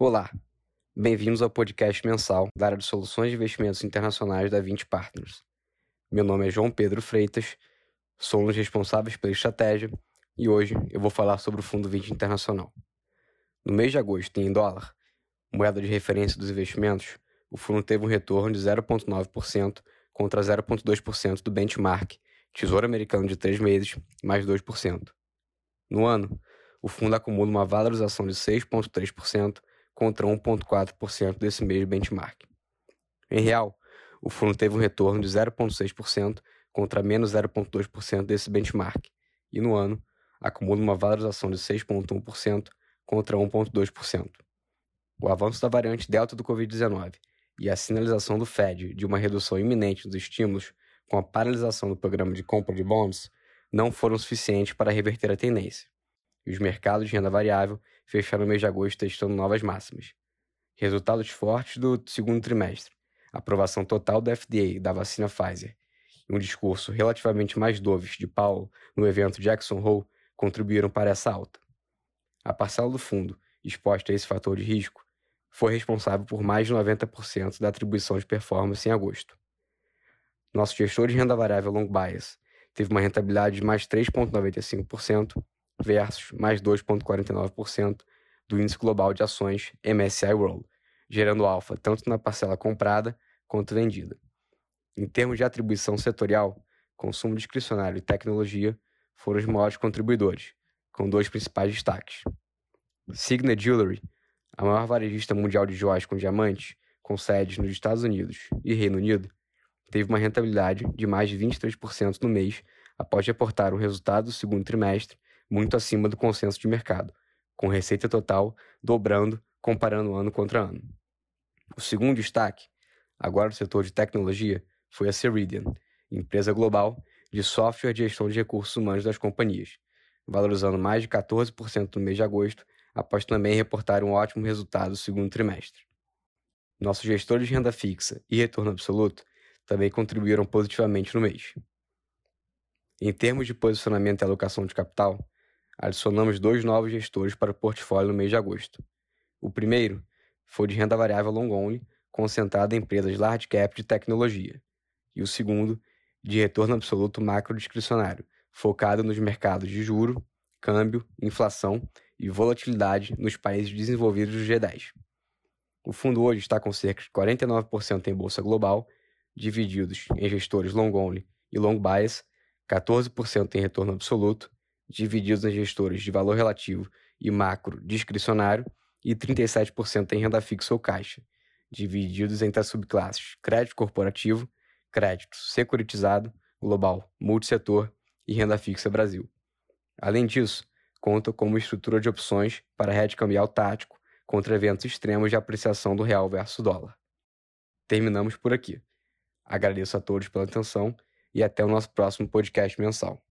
Olá, bem-vindos ao podcast mensal da área de soluções de investimentos internacionais da 20 Partners. Meu nome é João Pedro Freitas, sou um dos responsáveis pela estratégia e hoje eu vou falar sobre o Fundo 20 Internacional. No mês de agosto, em dólar, moeda de referência dos investimentos, o fundo teve um retorno de 0,9% contra 0,2% do benchmark Tesouro Americano de 3 meses, mais 2%. No ano, o fundo acumula uma valorização de 6,3% contra 1,4% desse mesmo benchmark. Em real, o fundo teve um retorno de 0,6% contra menos 0,2% desse benchmark, e no ano acumula uma valorização de 6,1% contra 1,2%. O avanço da variante Delta do Covid-19 e a sinalização do Fed de uma redução iminente dos estímulos com a paralisação do programa de compra de bonds não foram suficientes para reverter a tendência e os mercados de renda variável fecharam o mês de agosto testando novas máximas. Resultados fortes do segundo trimestre, aprovação total da FDA da vacina Pfizer e um discurso relativamente mais dovish de Powell no evento Jackson Hole contribuíram para essa alta. A parcela do fundo, exposta a esse fator de risco, foi responsável por mais de 90% da atribuição de performance em agosto. Nosso gestor de renda variável long bias teve uma rentabilidade de mais 3,95% versus mais 2,49% do índice global de ações MSCI World, gerando alfa tanto na parcela comprada quanto vendida. Em termos de atribuição setorial, consumo discricionário e tecnologia foram os maiores contribuidores, com dois principais destaques. Signet Jewelry, a maior varejista mundial de joias com diamantes, com sedes nos Estados Unidos e Reino Unido, teve uma rentabilidade de mais de 23% no mês após reportar um resultado do segundo trimestre muito acima do consenso de mercado, com receita total dobrando comparando ano contra ano. O segundo destaque, agora do setor de tecnologia, foi a Ceridian, empresa global de software de gestão de recursos humanos das companhias, valorizando mais de 14% no mês de agosto, após também reportar um ótimo resultado no segundo trimestre. Nossos gestores de renda fixa e retorno absoluto também contribuíram positivamente no mês. Em termos de posicionamento e alocação de capital, adicionamos dois novos gestores para o portfólio no mês de agosto. O primeiro foi de renda variável long only, concentrado em empresas large cap de tecnologia, e o segundo, de retorno absoluto macro discricionário, focado nos mercados de juro, câmbio, inflação e volatilidade nos países desenvolvidos do G10. O fundo hoje está com cerca de 49% em bolsa global, divididos em gestores long only e long bias, 14% em retorno absoluto divididos em gestores de valor relativo e macro discricionário, e 37% em renda fixa ou caixa, divididos entre as subclasses crédito corporativo, crédito securitizado, global, multissetor e renda fixa Brasil. Além disso, conta com uma estrutura de opções para hedge cambial tático contra eventos extremos de apreciação do real versus dólar. Terminamos por aqui. Agradeço a todos pela atenção e até o nosso próximo podcast mensal.